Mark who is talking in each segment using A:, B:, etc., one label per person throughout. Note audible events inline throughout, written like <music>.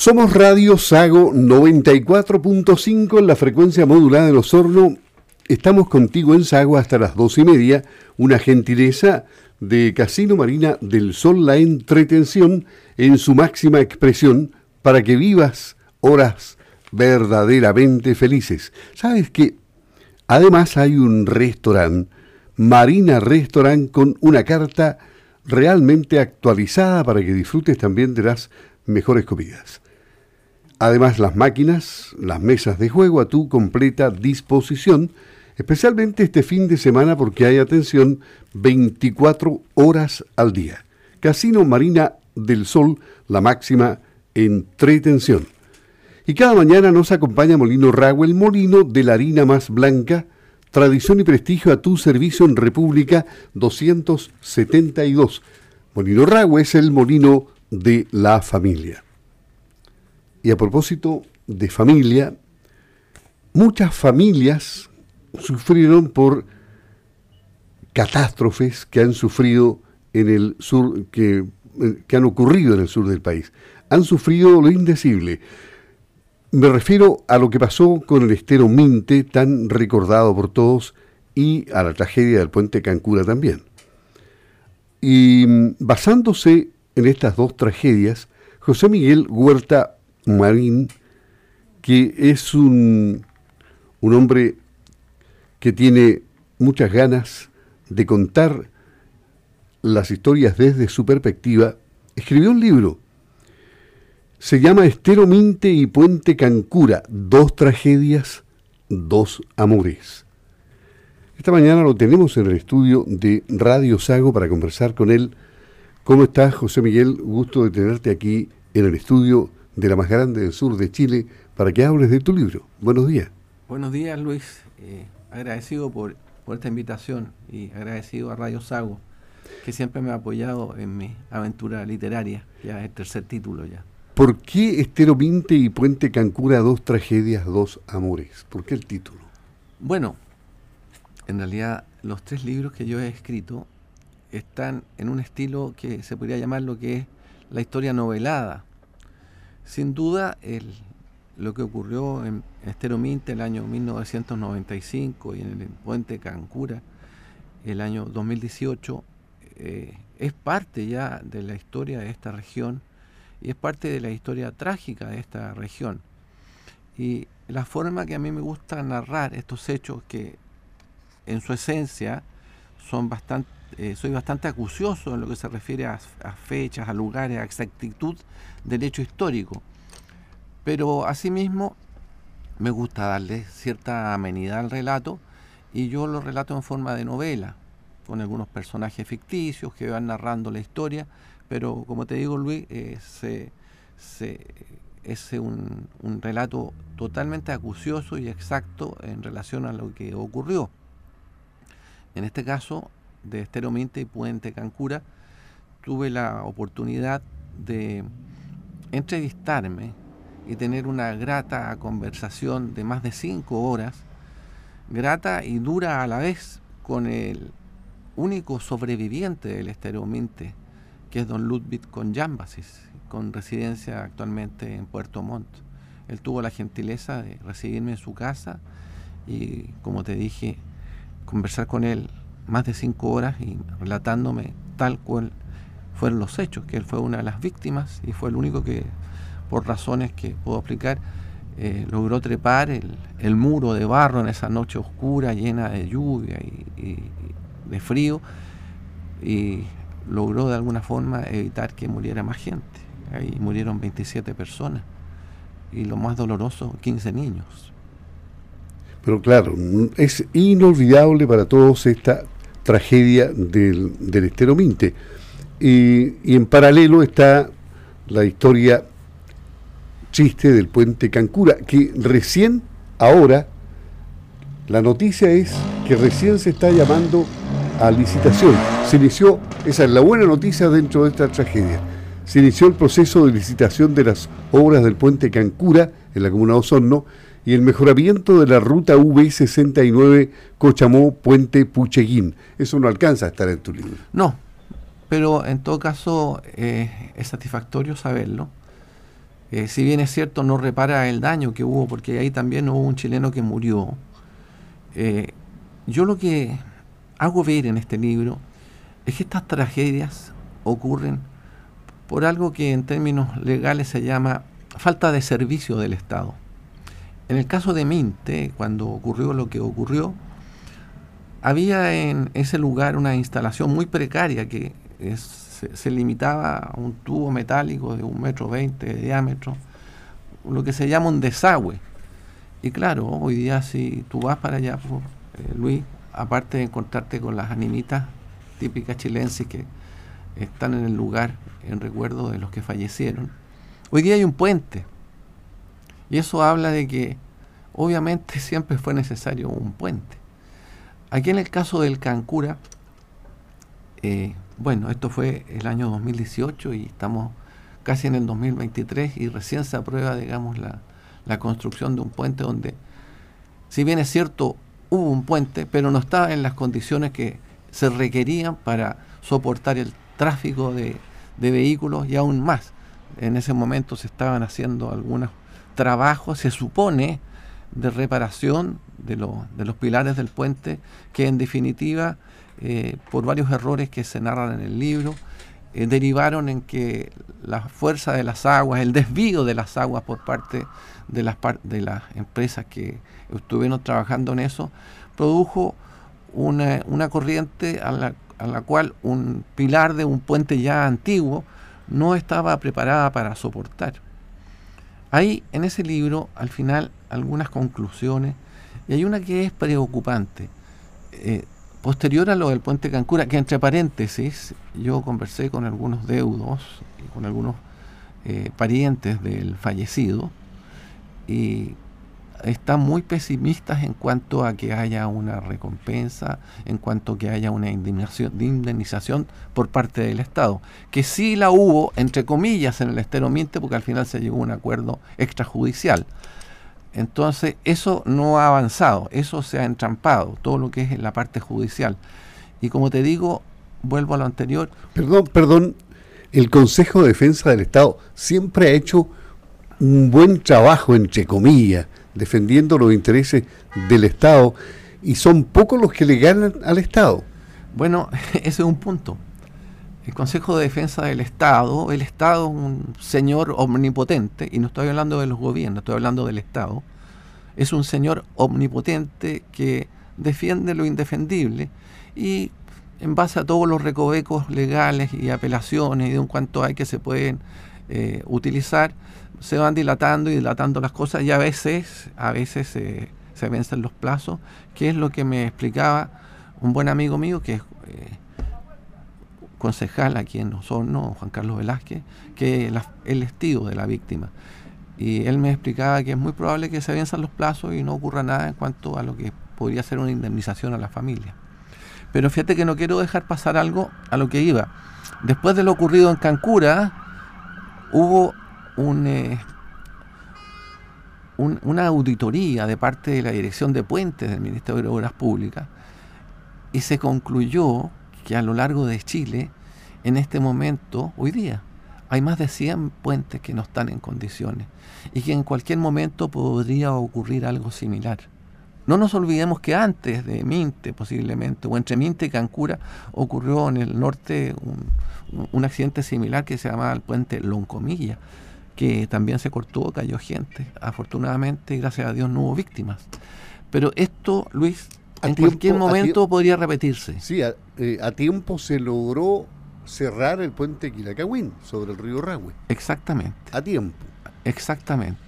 A: Somos Radio Sago 94.5 en la frecuencia modulada de los Hornos. Estamos contigo en Sago hasta las dos y media. Una gentileza de Casino Marina del Sol, la entretención en su máxima expresión para que vivas horas verdaderamente felices. ¿Sabes que Además hay un restaurante, Marina Restaurant, con una carta realmente actualizada para que disfrutes también de las mejores comidas. Además, las máquinas, las mesas de juego a tu completa disposición, especialmente este fin de semana porque hay atención 24 horas al día. Casino Marina del Sol, la máxima entretención. Y cada mañana nos acompaña Molino Rago, el molino de la harina más blanca, tradición y prestigio a tu servicio en República 272. Molino Rago es el molino de la familia. Y a propósito de familia, muchas familias sufrieron por catástrofes que han sufrido en el sur, que, que han ocurrido en el sur del país. Han sufrido lo indecible. Me refiero a lo que pasó con el estero Minte, tan recordado por todos, y a la tragedia del puente Cancura también. Y mm, basándose en estas dos tragedias, José Miguel Huerta Marín, que es un, un hombre que tiene muchas ganas de contar las historias desde su perspectiva, escribió un libro. Se llama Estero Minte y Puente Cancura, dos tragedias, dos amores. Esta mañana lo tenemos en el estudio de Radio Sago para conversar con él. ¿Cómo estás, José Miguel? Gusto de tenerte aquí en el estudio de la más grande del sur de Chile para que hables de tu libro. Buenos días.
B: Buenos días, Luis. Eh, agradecido por, por esta invitación y agradecido a Radio Sago, que siempre me ha apoyado en mi aventura literaria. Ya es el tercer título ya.
A: ¿Por qué Estero Minte y Puente Cancura, dos tragedias, dos amores? ¿Por qué el título?
B: Bueno, en realidad los tres libros que yo he escrito están en un estilo que se podría llamar lo que es la historia novelada. Sin duda, el, lo que ocurrió en Estero Minte el año 1995 y en el puente Cancura el año 2018 eh, es parte ya de la historia de esta región y es parte de la historia trágica de esta región. Y la forma que a mí me gusta narrar estos hechos que en su esencia son bastante, eh, soy bastante acucioso en lo que se refiere a, a fechas, a lugares, a exactitud del hecho histórico. Pero asimismo me gusta darle cierta amenidad al relato y yo lo relato en forma de novela, con algunos personajes ficticios que van narrando la historia, pero como te digo Luis, eh, es un, un, relato totalmente acucioso y exacto en relación a lo que ocurrió. En este caso, de Estero Minte y Puente Cancura, tuve la oportunidad de entrevistarme y tener una grata conversación de más de cinco horas, grata y dura a la vez, con el único sobreviviente del estereominte, que es don Ludwig Conjambasis, con residencia actualmente en Puerto Montt. Él tuvo la gentileza de recibirme en su casa y, como te dije, conversar con él más de cinco horas y relatándome tal cual fueron los hechos, que él fue una de las víctimas y fue el único que por razones que puedo explicar, eh, logró trepar el, muro de barro en esa noche oscura, llena de lluvia y, de frío, y logró de alguna forma evitar que muriera más gente. Ahí murieron 27 personas y lo más doloroso, 15 niños.
A: Pero claro, es inolvidable para todos esta tragedia del, del Estero Minte. Y, en paralelo está la historia chiste del puente Cancura, que recién ahora, la noticia es que recién se está llamando a licitación. Se inició, esa es la buena noticia dentro de esta tragedia, se inició el proceso de licitación de las obras del puente Cancura en la comuna de Osorno y el mejoramiento de la ruta V69 Cochamó Puente Pucheguín. Eso no alcanza a estar en tu libro.
B: No, pero en todo caso eh, es satisfactorio saberlo eh, si bien es cierto, no repara el daño que hubo, porque ahí también hubo un chileno que murió. Eh, yo lo que hago ver en este libro es que estas tragedias ocurren por algo que en términos legales se llama falta de servicio del Estado. En el caso de Minte, cuando ocurrió lo que ocurrió, había en ese lugar una instalación muy precaria que se, limitaba a un tubo metálico de un metro veinte de diámetro, lo que se llama un desagüe. Y claro, hoy día si tú vas para allá, pues, eh, Luis, aparte de encontrarte con las animitas típicas chilenses que están en el lugar en recuerdo de los que fallecieron, hoy día hay un puente. Y eso habla de que obviamente <laughs> siempre fue necesario un puente. Aquí en el caso del Cancura, eh, bueno, esto fue el año 2018 y estamos casi en el 2023 y recién se aprueba, digamos, la, la construcción de un puente donde, si bien es cierto, hubo un puente, pero no estaba en las condiciones que se requerían para soportar el tráfico de, vehículos y aún más. En ese momento se estaban haciendo algunos trabajos, se supone, de reparación de, de los pilares del puente, que en definitiva, eh, por varios errores que se narran en el libro, eh, derivaron en que la fuerza de las aguas, el desvío de las aguas por parte de las, de las empresas que estuvieron trabajando en eso, produjo una, una corriente a la, a la cual un pilar de un puente ya antiguo no estaba preparada para soportar. Hay en ese libro, al final, algunas conclusiones, y hay una que es preocupante. Eh, posterior a lo del puente Cancura, que entre paréntesis, yo conversé con algunos deudos y con algunos eh, parientes del fallecido, y están muy pesimistas en cuanto a que haya una recompensa, en cuanto a que haya una indemnización, por parte del Estado. Que sí la hubo, entre comillas, en el Estero Miente, porque al final se llegó a un acuerdo extrajudicial. Entonces, eso no ha avanzado, eso se ha entrampado, todo lo que es en la parte judicial. Y como te digo, vuelvo a lo anterior.
A: Perdón, perdón, el Consejo de Defensa del Estado siempre ha hecho un buen trabajo, entre comillas, defendiendo los intereses del Estado y son pocos los que le ganan al Estado.
B: Bueno, <laughs> ese es un punto. El Consejo de Defensa del Estado, el Estado es un señor omnipotente, y no estoy hablando de los gobiernos, estoy hablando del Estado, es un señor omnipotente que defiende lo indefendible y en base a todos los recovecos legales y apelaciones y de un cuanto hay que se pueden eh, utilizar, se van dilatando y dilatando las cosas y a veces, a veces se vencen los plazos, que es lo que me explicaba un buen amigo mío que es eh, concejal aquí en Osorno, Juan Carlos Velázquez, que es el estilo de la víctima. Y él me explicaba que es muy probable que se venzan los plazos y no ocurra nada en cuanto a lo que podría ser una indemnización a la familia. Pero fíjate que no quiero dejar pasar algo a lo que iba. Después de lo ocurrido en Cancura, hubo eh, una auditoría de parte de la Dirección de Puentes del Ministerio de Obras Públicas y se concluyó que a lo largo de Chile, en este momento, hoy día, hay más de 100 puentes que no están en condiciones y que en cualquier momento podría ocurrir algo similar. No nos olvidemos que antes de Minte, posiblemente, o entre Minte y Cancura, ocurrió en el norte un, un accidente similar que se llamaba el puente Loncomilla, que también se cortó, cayó gente. Afortunadamente, gracias a Dios, no hubo víctimas. Pero esto, Luis, en cualquier momento podría repetirse.
A: Sí, eh, a, tiempo se logró cerrar el puente Quilacagüín sobre el río Rahue.
B: Exactamente.
A: A tiempo.
B: Exactamente.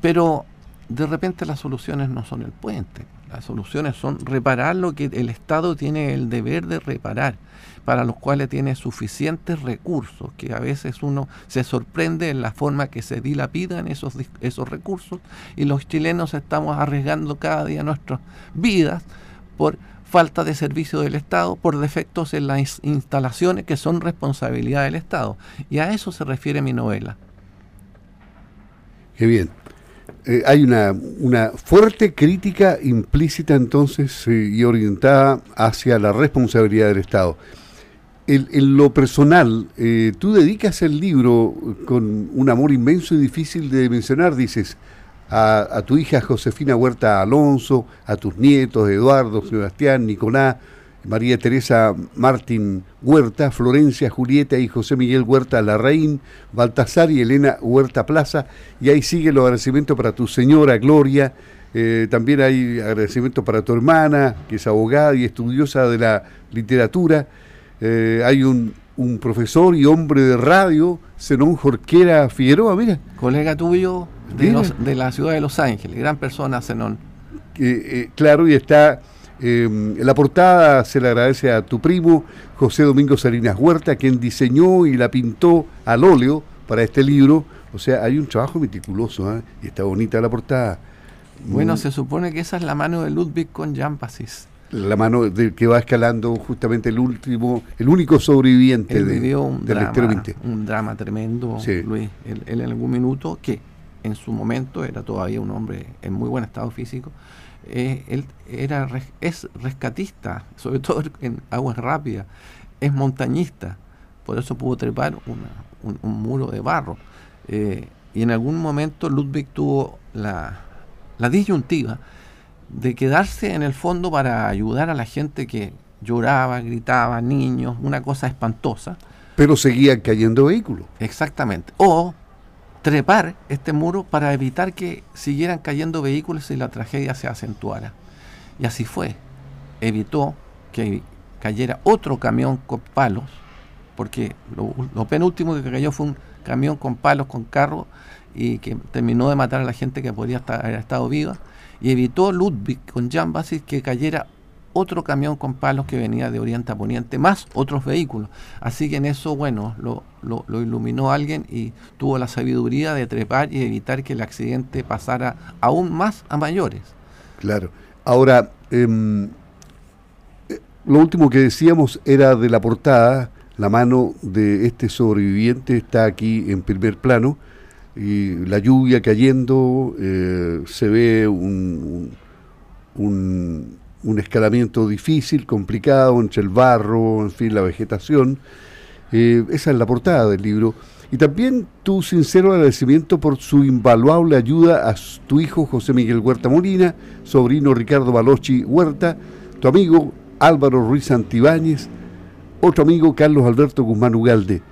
B: Pero de repente las soluciones no son el puente. Las soluciones son reparar lo que el Estado tiene el deber de reparar para los cuales tiene suficientes recursos, que a veces uno se sorprende en la forma que se dilapidan esos, esos recursos y los chilenos estamos arriesgando cada día nuestras vidas por falta de servicio del Estado, por defectos en las instalaciones que son responsabilidad del Estado. Y a eso se refiere mi novela.
A: Qué bien. Eh, hay una, una, fuerte crítica implícita entonces eh, y orientada hacia la responsabilidad del Estado. en lo personal, eh, tú dedicas el libro con un amor inmenso y difícil de mencionar, dices, a, tu hija Josefina Huerta Alonso, a tus nietos Eduardo, Sebastián, Nicolás, María Teresa Martín Huerta, Florencia Julieta y José Miguel Huerta Larraín, Baltasar y Elena Huerta Plaza, y ahí sigue los agradecimientos para tu señora Gloria, eh, también hay agradecimientos para tu hermana, que es abogada y estudiosa de la literatura, eh, hay un, profesor y hombre de radio, Zenón Jorquera Figueroa, mira.
B: Colega tuyo de, la ciudad de Los Ángeles, gran persona Zenón.
A: Eh, claro, y está en la portada se le agradece a tu primo, José Domingo Salinas Huerta, quien diseñó y la pintó al óleo para este libro. O sea, hay un trabajo meticuloso ¿eh? y está bonita la portada.
B: Bueno, se supone que esa es la mano de Ludwig con Jampasis
A: la mano de, que va escalando justamente el último, el único sobreviviente
B: de, un del drama, Un drama tremendo, Luis. Él, en algún minuto, que en su momento era todavía un hombre en muy buen estado físico, eh, él era es rescatista, sobre todo en aguas rápidas, es montañista, por eso pudo trepar un, muro de barro. Eh, y en algún momento Ludwig tuvo la, la disyuntiva de quedarse en el fondo para ayudar a la gente que lloraba, gritaba, niños, una cosa espantosa.
A: Pero seguían cayendo vehículos.
B: Exactamente. O trepar este muro para evitar que siguieran cayendo vehículos y la tragedia se acentuara. Y así fue. Evitó que cayera otro camión con palos, porque lo, penúltimo que cayó fue un camión con palos, con carro, y que terminó de matar a la gente que podría estar, haber estado viva y evitó Ludwig con Jan Basis que cayera otro camión con palos que venía de oriente a poniente, más otros vehículos. Así que en eso, bueno, lo, iluminó alguien y tuvo la sabiduría de trepar y evitar que el accidente pasara aún más a mayores.
A: Claro. Ahora, em, eh, lo último que decíamos era de la portada, la mano de este sobreviviente está aquí en primer plano y la lluvia cayendo, eh, se ve un, escalamiento difícil, complicado entre el barro, en fin, la vegetación. Eh, esa es la portada del libro. Y también tu sincero agradecimiento por su invaluable ayuda a tu hijo José Miguel Huerta Molina, sobrino Ricardo Balochi Huerta, tu amigo Álvaro Ruiz Antibáñez, otro amigo Carlos Alberto Guzmán Ugalde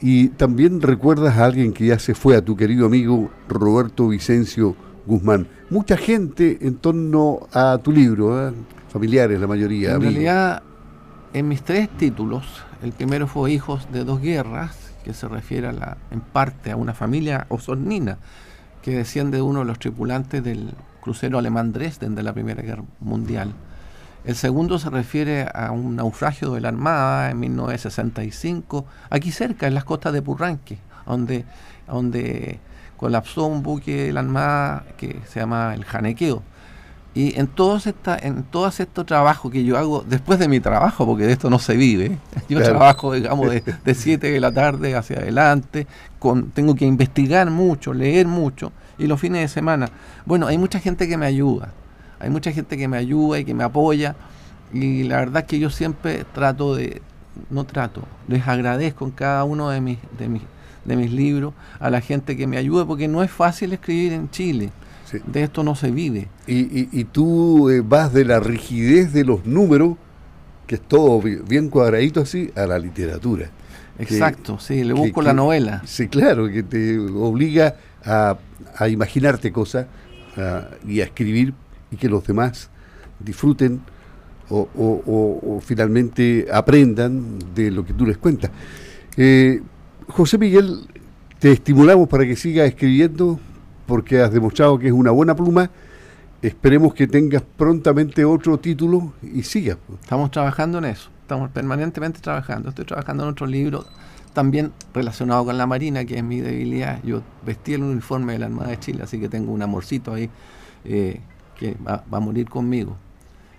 A: y también recuerdas a alguien que ya se fue, a tu querido amigo Roberto Vicencio Guzmán. Mucha gente en torno a tu libro, ¿eh? familiares la mayoría.
B: En realidad, en mis tres títulos, el primero fue Hijos de dos guerras, que se refiere a la, en parte a una familia osornina que desciende de uno de los tripulantes del crucero alemán Dresden de la Primera Guerra Mundial. El segundo se refiere a un naufragio de la Armada en 1965, aquí cerca, en las costas de Purranque, donde, donde colapsó un buque de la Armada que se llama el Janequeo. Y en todos, esta, en todos estos trabajos que yo hago, después de mi trabajo, porque de esto no se vive, <laughs> yo trabajo, digamos, de <laughs> 7 de la tarde hacia adelante, con, tengo que investigar mucho, leer mucho, y los fines de semana. Bueno, hay mucha gente que me ayuda hay mucha gente que me ayuda y que me apoya y la verdad es que yo siempre trato de, no trato, les agradezco en cada uno de mis, de mis, de mis libros a la gente que me ayuda porque no es fácil escribir en Chile. De esto no se vive.
A: Y, tú eh, vas de la rigidez de los números, que es todo bien cuadradito así, a la literatura.
B: Exacto, sí, le busco la novela.
A: Sí, claro, que te obliga a, a imaginarte cosas y a escribir y que los demás disfruten o, finalmente aprendan de lo que tú les cuentas. Eh, José Miguel, te estimulamos para que sigas escribiendo porque has demostrado que es una buena pluma. Esperemos que tengas prontamente otro título y sigas.
B: Estamos trabajando en eso, estamos permanentemente trabajando. Estoy trabajando en otro libro también relacionado con la Marina, que es mi debilidad. Yo vestí el uniforme de la Armada de Chile, así que tengo un amorcito ahí. Eh, que va, a morir conmigo.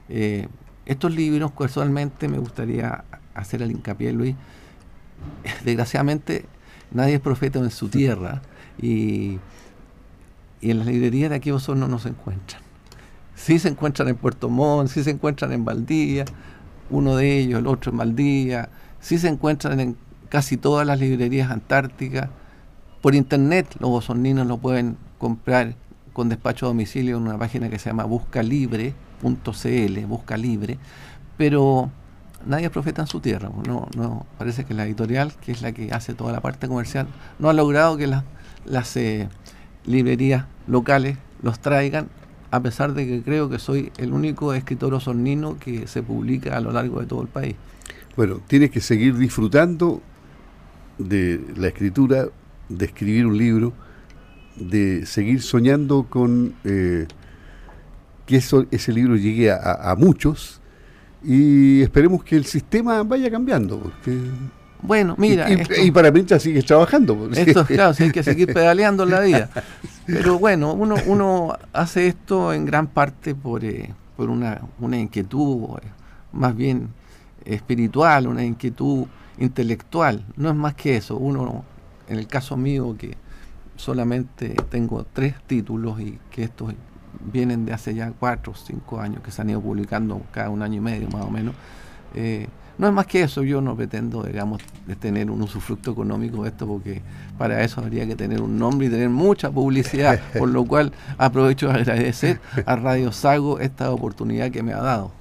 B: Eh, estos libros, casualmente, me gustaría hacer el hincapié, Luis. <laughs> Desgraciadamente, nadie es profeta en su tierra y, en las librerías de aquí vosotros no nos encuentran. Sí se encuentran en Puerto Montt, sí se encuentran en Valdía, uno de ellos, el otro en Valdía, sí se encuentran en casi todas las librerías antárticas. Por internet los osorninos lo pueden comprar con despacho a domicilio en una página que se llama buscalibre.cl, busca libre, pero nadie es profeta en su tierra. Pues, no, no, parece que la editorial, que es la que hace toda la parte comercial, no ha logrado que las eh, librerías locales los traigan, a pesar de que creo que soy el único escritor osornino que se publica a lo largo de todo el país.
A: Bueno, tienes que seguir disfrutando de la escritura, de escribir un libro, de seguir soñando con eh, que eso, ese libro llegue a, muchos y esperemos que el sistema vaya cambiando.
B: bueno, mira.
A: Y, para mientras sigues trabajando.
B: Esto, <laughs> claro, hay que seguir pedaleando en la vida. Pero bueno, uno, uno hace esto en gran parte por, eh, por una, una inquietud eh, más bien espiritual, una inquietud intelectual. No es más que eso. Uno, en el caso mío, que solamente tengo tres títulos y que estos vienen de hace ya cuatro o cinco años, que se han ido publicando cada un año y medio más o menos. Eh, no es más que eso, yo no pretendo, digamos, de tener un usufructo económico de esto, porque para eso habría que tener un nombre y tener mucha publicidad, <laughs> por lo cual aprovecho de agradecer a Radio Sago esta oportunidad que me ha dado.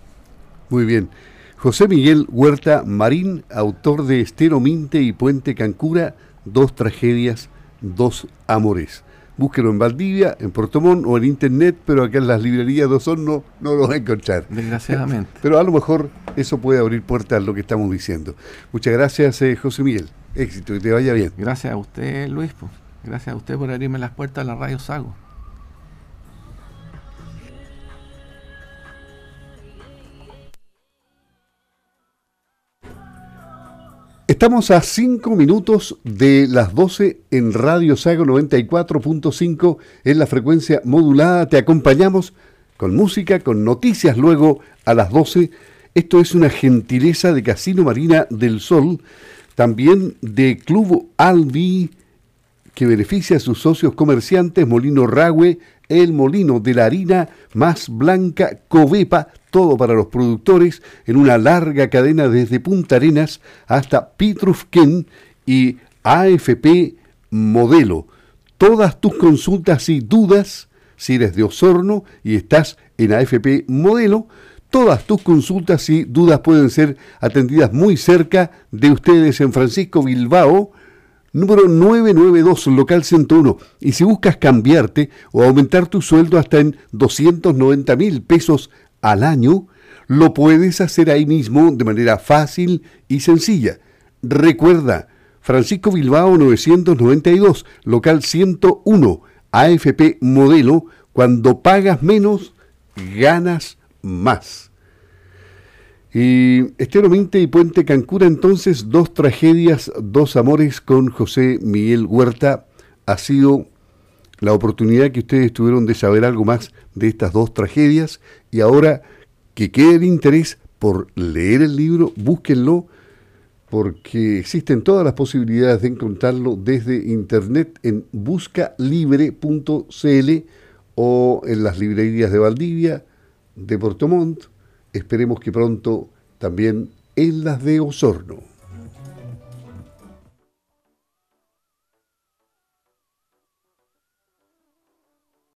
A: Muy bien. José Miguel Huerta Marín, autor de Estero Minte y Puente Cancura, Dos Tragedias, Dos Amores. Búsquelo en Valdivia, en Portomón o en internet, pero acá en las librerías de Osorno no lo va a encontrar.
B: Desgraciadamente.
A: Pero a lo mejor eso puede abrir puertas a lo que estamos diciendo. Muchas gracias, eh, José Miguel. Éxito, que te vaya bien.
B: Gracias a usted, Luis. Gracias a usted por abrirme las puertas a la Radio Sago.
A: Estamos a 5 minutos de las 12 en Radio Sago 94.5 en la frecuencia modulada. Te acompañamos con música, con noticias luego a las 12. Esto es una gentileza de Casino Marina del Sol, también de Club Albi, que beneficia a sus socios comerciantes Molino Ragüe, el molino de la harina más blanca Covepa, todo para los productores, en una larga cadena desde Punta Arenas hasta Pitrufquén y AFP Modelo. Todas tus consultas y dudas, si eres de Osorno y estás en AFP Modelo, todas tus consultas y dudas pueden ser atendidas muy cerca de ustedes en Francisco Bilbao, número 992, local 101. Y si buscas cambiarte o aumentar tu sueldo hasta en 290 mil pesos al año, lo puedes hacer ahí mismo de manera fácil y sencilla. Recuerda, Francisco Bilbao 992, local 101, AFP modelo, cuando pagas menos, ganas más. Y Estero Minte y Puente Cancura, entonces, dos tragedias, dos amores con José Miguel Huerta. Ha sido la oportunidad que ustedes tuvieron de saber algo más de estas dos tragedias y ahora que quede el interés por leer el libro, búsquenlo porque existen todas las posibilidades de encontrarlo desde internet en buscalibre.cl o en las librerías de Valdivia, de Portomont, esperemos que pronto también en las de Osorno.